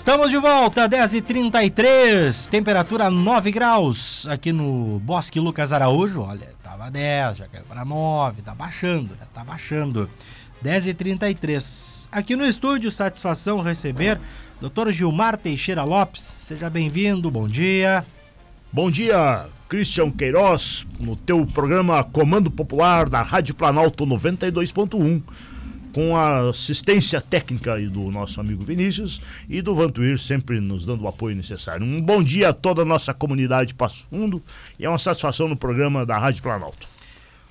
Estamos de volta, 10h33, temperatura 9 graus aqui no Bosque Lucas Araújo. Olha, tava 10, já caiu para 9, tá baixando, né? Tá baixando. 10h33. Aqui no estúdio, satisfação receber Dr. Gilmar Teixeira Lopes. Seja bem-vindo, bom dia. Bom dia, Christian Queiroz, no teu programa Comando Popular da Rádio Planalto 92.1 com a assistência técnica do nosso amigo Vinícius e do Vantuir, sempre nos dando o apoio necessário. Um bom dia a toda a nossa comunidade Passo Fundo e é uma satisfação no programa da Rádio Planalto.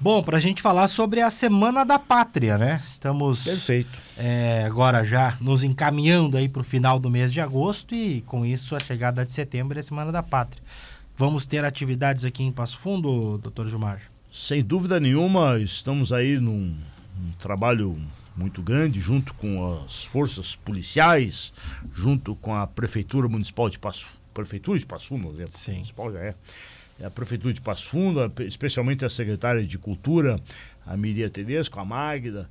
Bom, para a gente falar sobre a Semana da Pátria, né? Estamos Perfeito. É, agora já nos encaminhando aí para o final do mês de agosto e com isso a chegada de setembro é a Semana da Pátria. Vamos ter atividades aqui em Passo Fundo, doutor Gilmar? Sem dúvida nenhuma, estamos aí num, num trabalho muito grande, junto com as forças policiais, junto com a Prefeitura Municipal de Passo Prefeitura de Passo Fundo, Sim. municipal já é. é. A Prefeitura de Passo Fundo, especialmente a Secretária de Cultura, a Miria Tedesco, a Magda,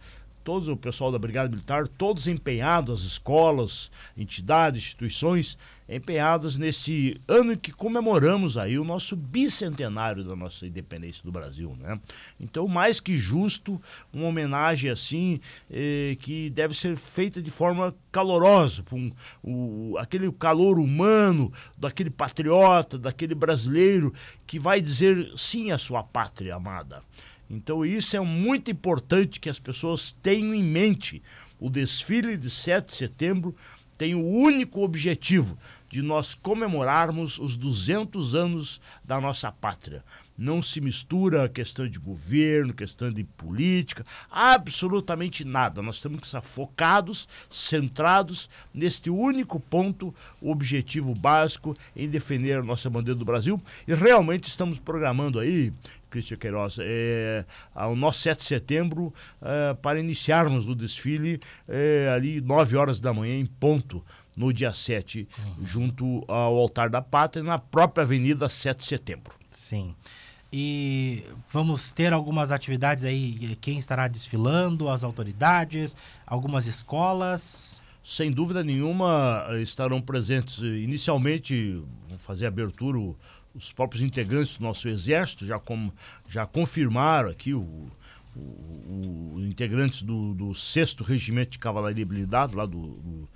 todo o pessoal da Brigada Militar, todos empenhados, as escolas, entidades, instituições, empenhadas nesse ano em que comemoramos aí o nosso bicentenário da nossa independência do Brasil, né? Então, mais que justo, uma homenagem assim, eh, que deve ser feita de forma calorosa, com o, aquele calor humano, daquele patriota, daquele brasileiro que vai dizer sim à sua pátria amada. Então isso é muito importante que as pessoas tenham em mente. O desfile de 7 de setembro tem o único objetivo de nós comemorarmos os 200 anos da nossa pátria. Não se mistura a questão de governo, questão de política, absolutamente nada. Nós temos que estar focados, centrados neste único ponto, o objetivo básico em defender a nossa bandeira do Brasil. E realmente estamos programando aí, Cristian Queiroz, é, ao nosso 7 de setembro, é, para iniciarmos o desfile é, ali 9 horas da manhã em ponto no dia 7, uhum. junto ao Altar da Pátria, na própria Avenida 7 de Setembro. Sim. E vamos ter algumas atividades aí, quem estará desfilando, as autoridades, algumas escolas. Sem dúvida nenhuma estarão presentes. Inicialmente, vão fazer abertura os próprios integrantes do nosso exército, já, com, já confirmaram aqui o, o, o integrantes do, do 6 Regimento de Cavalaria Blindado, lá do, do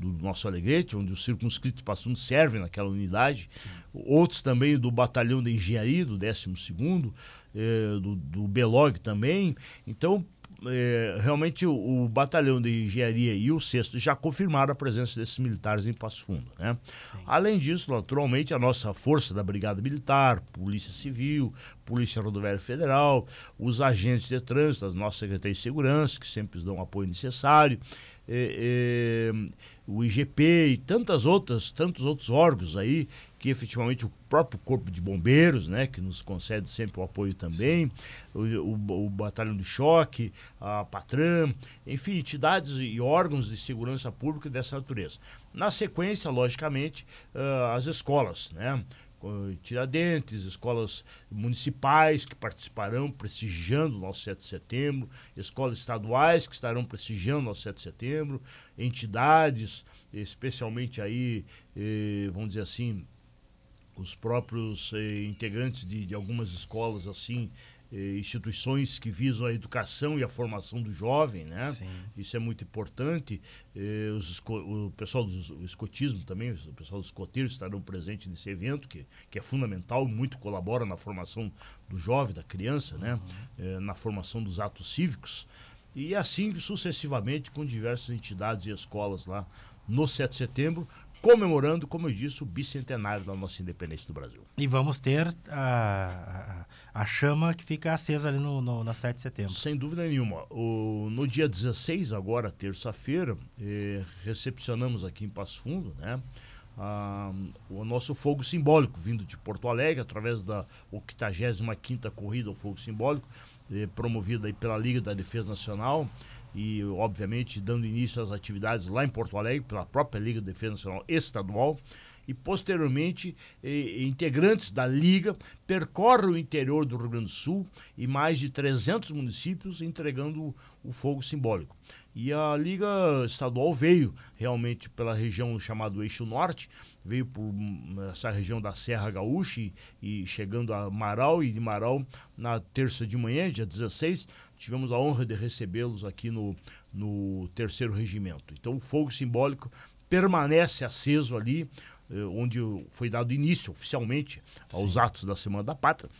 do nosso Alegrete, onde os circunscritos passando servem naquela unidade. Sim. Outros também do Batalhão de Engenharia, do 12º, eh, do, do Belog também. Então, é, realmente o, o, batalhão de engenharia e o sexto já confirmaram a presença desses militares em Passo Fundo. Né? Além disso, naturalmente, a nossa força da Brigada Militar, Polícia Civil, Polícia Rodoviária Federal, os agentes de trânsito, as nossas secretarias de segurança, que sempre dão o apoio necessário, é, é, o IGP e tantas outras, tantos outros órgãos aí que efetivamente o próprio Corpo de Bombeiros, né, que nos concede sempre o apoio também, o, o, o, Batalhão de Choque, a Patram, enfim, entidades e órgãos de segurança pública dessa natureza. Na sequência, logicamente, uh, as escolas, né, Tiradentes, escolas municipais que participarão prestigiando o nosso 7 de setembro, escolas estaduais que estarão prestigiando o nosso 7 de setembro, entidades, especialmente aí, eh, vamos dizer assim, os próprios eh, integrantes de, de, algumas escolas assim instituições que visam a educação e a formação do jovem, né? Sim. Isso é muito importante. Eh, os, o pessoal do escotismo também, o pessoal dos escoteiros estarão presentes nesse evento que, que é fundamental, muito colabora na formação do jovem, da criança, né? uhum. né? na formação dos atos cívicos e assim sucessivamente com diversas entidades e escolas lá no 7 de setembro, comemorando, como eu disse, o bicentenário da nossa independência do Brasil. E vamos ter a, a, chama que fica acesa ali no, no, na 7 de setembro. Sem dúvida nenhuma. O, no dia 16, agora, terça-feira, eh, recepcionamos aqui em Passo Fundo, né? Ah, o nosso fogo simbólico vindo de Porto Alegre através da 85ª Corrida ao Fogo Simbólico eh, promovida aí pela Liga da Defesa Nacional e, obviamente, dando início às atividades lá em Porto Alegre, pela própria Liga de Defesa Nacional Estadual. E posteriormente eh, integrantes da Liga percorrem o interior do Rio Grande do Sul e mais de 300 municípios entregando o, fogo simbólico. E a Liga Estadual veio realmente pela região chamada Eixo Norte, veio por hum, essa região da Serra Gaúcha e, e, chegando a Marau e de Marau na terça de manhã, dia 16, tivemos a honra de recebê-los aqui no, no terceiro regimento. Então o fogo simbólico permanece aceso ali, onde foi dado início oficialmente aos Sim. atos da Semana da Pátria.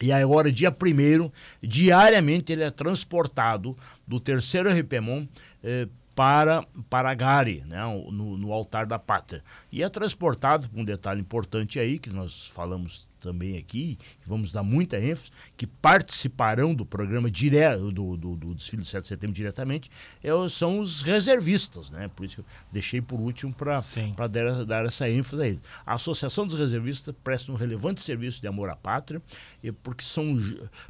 E agora, dia primeiro, diariamente ele é transportado do terceiro RPMON eh, para, para Gari, né, no, no, altar da pátria. E é transportado, um detalhe importante aí, que nós falamos também aqui, vamos dar muita ênfase, que participarão do programa direto, do, do, do desfile do 7 de setembro diretamente, é, são os reservistas, né? Por isso que eu deixei por último para dar, dar essa ênfase a eles. A Associação dos Reservistas presta um relevante serviço de amor à pátria, porque são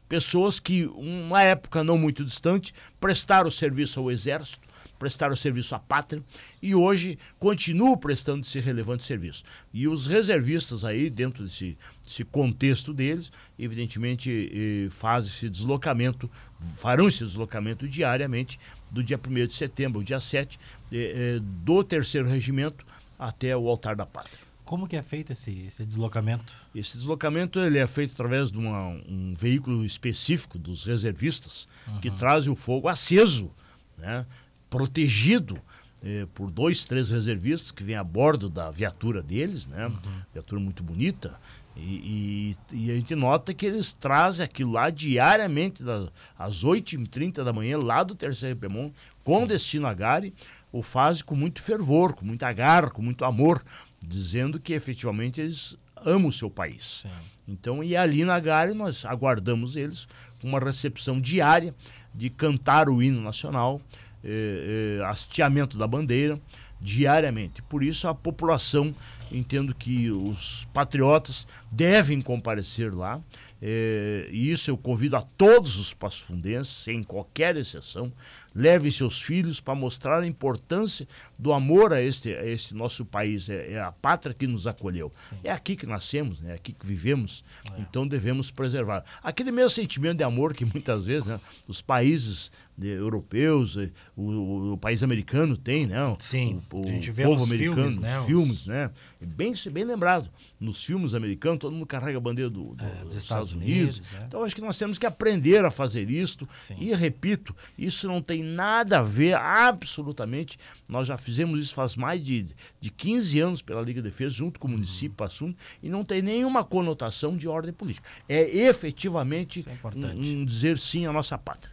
pessoas que, uma época não muito distante, prestaram serviço ao Exército, prestaram serviço à pátria e hoje continuam prestando esse relevante serviço. E os reservistas aí, dentro desse, desse contexto deles, evidentemente eh, fazem esse deslocamento, farão esse deslocamento diariamente do dia 1 de setembro ao dia 7 eh, eh, do terceiro regimento até o altar da pátria. Como que é feito esse, esse deslocamento? Esse deslocamento ele é feito através de uma, um veículo específico dos reservistas uhum. que traz o fogo aceso, né? Protegido eh, por dois, três reservistas que vêm a bordo da viatura deles, né? Uhum. Viatura muito bonita. E, e, e, a gente nota que eles trazem aquilo lá diariamente, das, às 8h30 da manhã, lá do terceiro Pemon, com Sim. destino a Gare, o fazem com muito fervor, com muita garra, com muito amor, dizendo que efetivamente eles amam o seu país. Sim. Então, e ali na Gare nós aguardamos eles com uma recepção diária de cantar o hino nacional, eh, eh, hasteamento da bandeira diariamente. Por isso a população entendo que os patriotas devem comparecer lá. É, e isso eu convido a todos os passafundenses, sem qualquer exceção, levem seus filhos para mostrar a importância do amor a este, a este nosso país. É, é a pátria que nos acolheu. Sim. É aqui que nascemos, né? é aqui que vivemos. É. Então devemos preservar. Aquele mesmo sentimento de amor que muitas vezes né, os países de, europeus, eh, o, o, o, país americano tem, né? Sim. O, o povo americano, filmes, né? Os filmes, né? Bem, bem lembrado. Nos filmes americanos, todo mundo carrega a bandeira do, do é, dos Estados, Estados Unidos. Unidos é. Então, acho que nós temos que aprender a fazer isto. Sim. E, repito, isso não tem nada a ver, absolutamente. Nós já fizemos isso faz mais de, de 15 anos pela Liga de Defesa, junto com o município uhum. assunto, e não tem nenhuma conotação de ordem política. É efetivamente é um, um dizer sim à nossa pátria.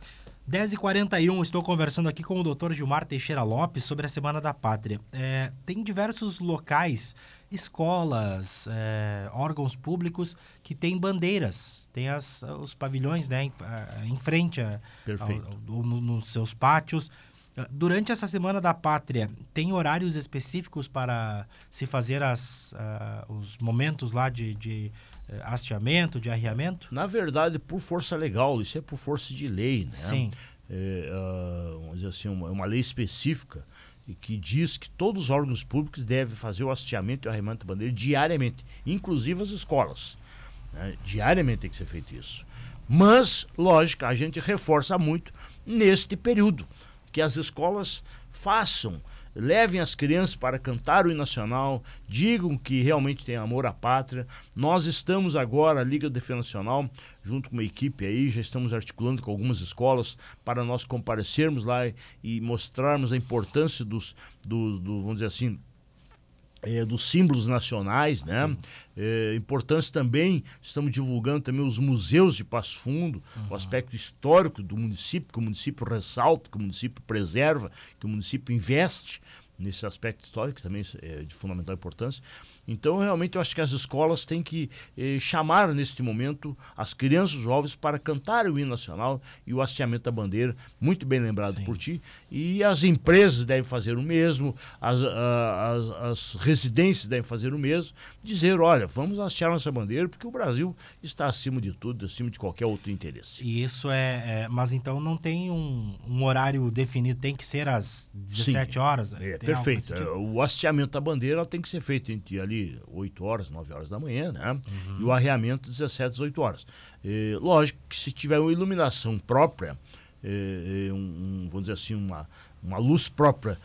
10h41, estou conversando aqui com o Dr. Gilmar Teixeira Lopes sobre a Semana da Pátria. É, tem diversos locais, escolas, é, órgãos públicos que têm bandeiras, tem as, os pavilhões né, em, em frente a, ao, ao, no, nos seus pátios. Durante essa Semana da Pátria, tem horários específicos para se fazer as, uh, os momentos lá de, de uh, hasteamento, de arriamento? Na verdade, por força legal, isso é por força de lei, né? Sim. É, uh, vamos dizer assim, uma, uma lei específica que diz que todos os órgãos públicos devem fazer o hasteamento e o arriamento da bandeira diariamente, inclusive as escolas. Né? Diariamente tem que ser feito isso. Mas, lógico, a gente reforça muito neste período que as escolas façam, levem as crianças para cantar o hino nacional, digam que realmente tem amor à pátria. Nós estamos agora, a Liga de Defesa Nacional, junto com uma equipe aí, já estamos articulando com algumas escolas para nós comparecermos lá e mostrarmos a importância dos, dos, dos vamos dizer assim, é, dos símbolos nacionais, né? É, importante também, estamos divulgando também os museus de Passo Fundo, uhum. o aspecto histórico do município, que o município ressalta, que o município preserva, que o município investe nesse aspecto histórico, que também é de fundamental importância. Então, realmente, eu acho que as escolas têm que eh, chamar, neste momento, as crianças jovens para cantar o hino nacional e o hasteamento da bandeira, muito bem lembrado Sim. por ti. E as empresas devem fazer o mesmo, as, as, as, residências devem fazer o mesmo, dizer, olha, vamos hastear nossa bandeira, porque o Brasil está acima de tudo, acima de qualquer outro interesse. E isso é... é mas então não tem um, um, horário definido, tem que ser às 17 Sim. horas? É, perfeito. O hasteamento da bandeira tem que ser feito entre ali ali 8 horas, 9 horas da manhã, né? Uhum. E o arreamento 17, 18 horas. E, lógico que se tiver uma iluminação própria, um, um, vamos dizer assim, uma, uma luz própria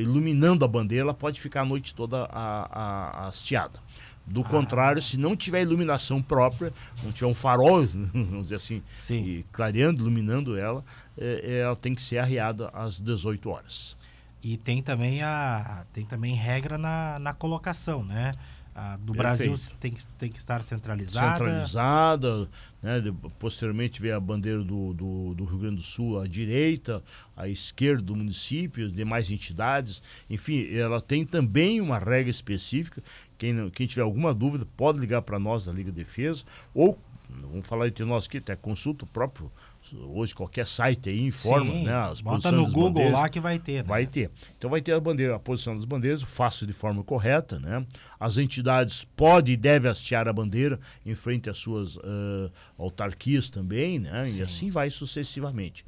iluminando a bandeira, ela pode ficar a noite toda a, a, hasteada. Do ah. contrário, se não tiver iluminação própria, não tiver um farol, vamos dizer assim, Sim. clareando, iluminando ela, é, ela tem que ser arreada às 18 horas. E tem também a tem também regra na, na colocação, né? A do Perfeito. Brasil tem que, tem que estar centralizada. Centralizada, né? posteriormente vem a bandeira do, do, do, Rio Grande do Sul à direita, à esquerda do município, demais entidades. Enfim, ela tem também uma regra específica. Quem, quem tiver alguma dúvida pode ligar para nós da Liga Defesa ou vamos falar entre nós aqui, até consulta o próprio hoje qualquer site aí informa, Sim, né? As bota no Google bandeiras, lá que vai ter. Né? Vai ter. Então vai ter a bandeira, a posição das bandeiras, faço de forma correta, né? As entidades podem e devem hastear a bandeira em frente às suas uh, autarquias também, né? Sim. E assim vai sucessivamente.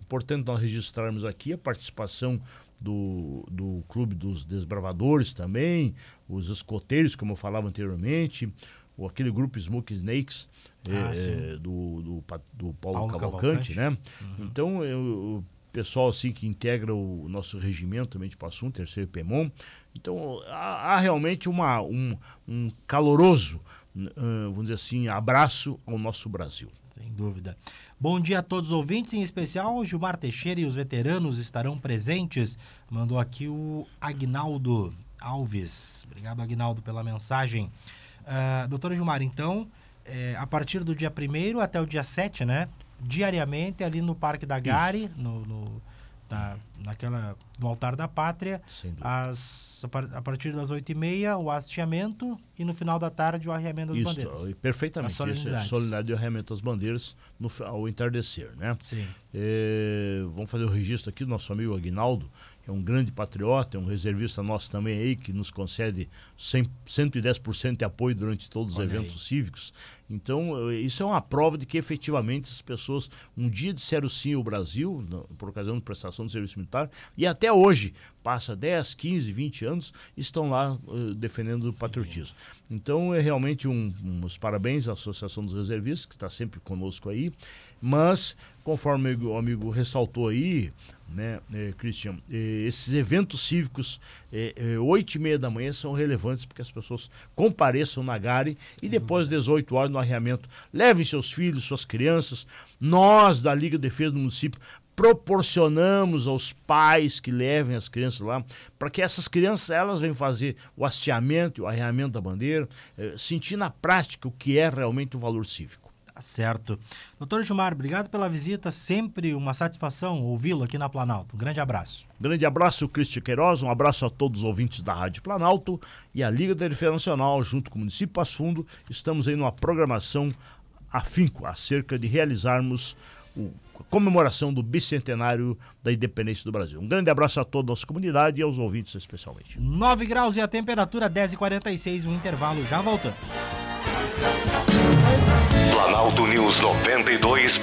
Importante nós registrarmos aqui a participação do, do Clube dos Desbravadores também, os escoteiros, como eu falava anteriormente, ou aquele grupo Smoke Snakes ah, é, do, do, do, Paulo, Paulo Cavalcante, Cavalcante, né? Uhum. Então, eu, o pessoal assim que integra o nosso regimento também de Passum, terceiro PEMON. Então, há, há realmente uma, um, um caloroso, uh, vamos dizer assim, abraço ao nosso Brasil. Sem dúvida. Bom dia a todos os ouvintes, em especial o Gilmar Teixeira e os veteranos estarão presentes. Mandou aqui o Agnaldo Alves. Obrigado, Agnaldo, pela mensagem. Uh, doutora Gilmar, então, é, a partir do dia 1 até o dia 7, né? Diariamente ali no Parque da Gare, no, no, na, naquela, no altar da pátria, as, a partir das 8h30 o hasteamento e no final da tarde o arreamento das Isso, bandeiras. Perfeitamente. Solenidade e arreamento das bandeiras no, ao entardecer, né? Sim. É, vamos fazer o registro aqui do nosso amigo Aguinaldo, é um grande patriota, é um reservista nosso também aí, que nos concede 100, 110% de apoio durante todos os Olha eventos aí. cívicos. Então, eh, isso é uma prova de que efetivamente as pessoas um dia disseram sim ao Brasil, por ocasião de prestação de serviço militar, e até hoje, passa 10, 15, 20 anos, estão lá uh, defendendo o patriotismo. Então, é realmente um, uns parabéns à Associação dos Reservistas, que está sempre conosco aí, mas, conforme o amigo ressaltou aí, né, eh, eh, esses eventos cívicos, eh, 8 e meia da manhã, são relevantes porque as pessoas compareçam na Gare e depois, 18 horas, no arreamento, levem seus filhos, suas crianças. Nós, da Liga de Defesa do Município, proporcionamos aos pais que levem as crianças lá, para que essas crianças elas venham fazer o hasteamento e o arreamento da bandeira, eh, sentir na prática o que é realmente o valor cívico. Certo. Doutor Gilmar, obrigado pela visita. Sempre uma satisfação ouvi-lo aqui na Planalto. Um grande abraço. Grande abraço, Cristian Queiroz. Um abraço a todos os ouvintes da Rádio Planalto e a Liga da Defesa Nacional, junto com o município Passo Fundo. Estamos aí numa programação afinco acerca de realizarmos o, a comemoração do bicentenário da independência do Brasil. Um grande abraço a toda a nossa comunidade e aos ouvintes especialmente. 9 graus e a temperatura 10h46, um intervalo, já voltamos. Planalto News 92.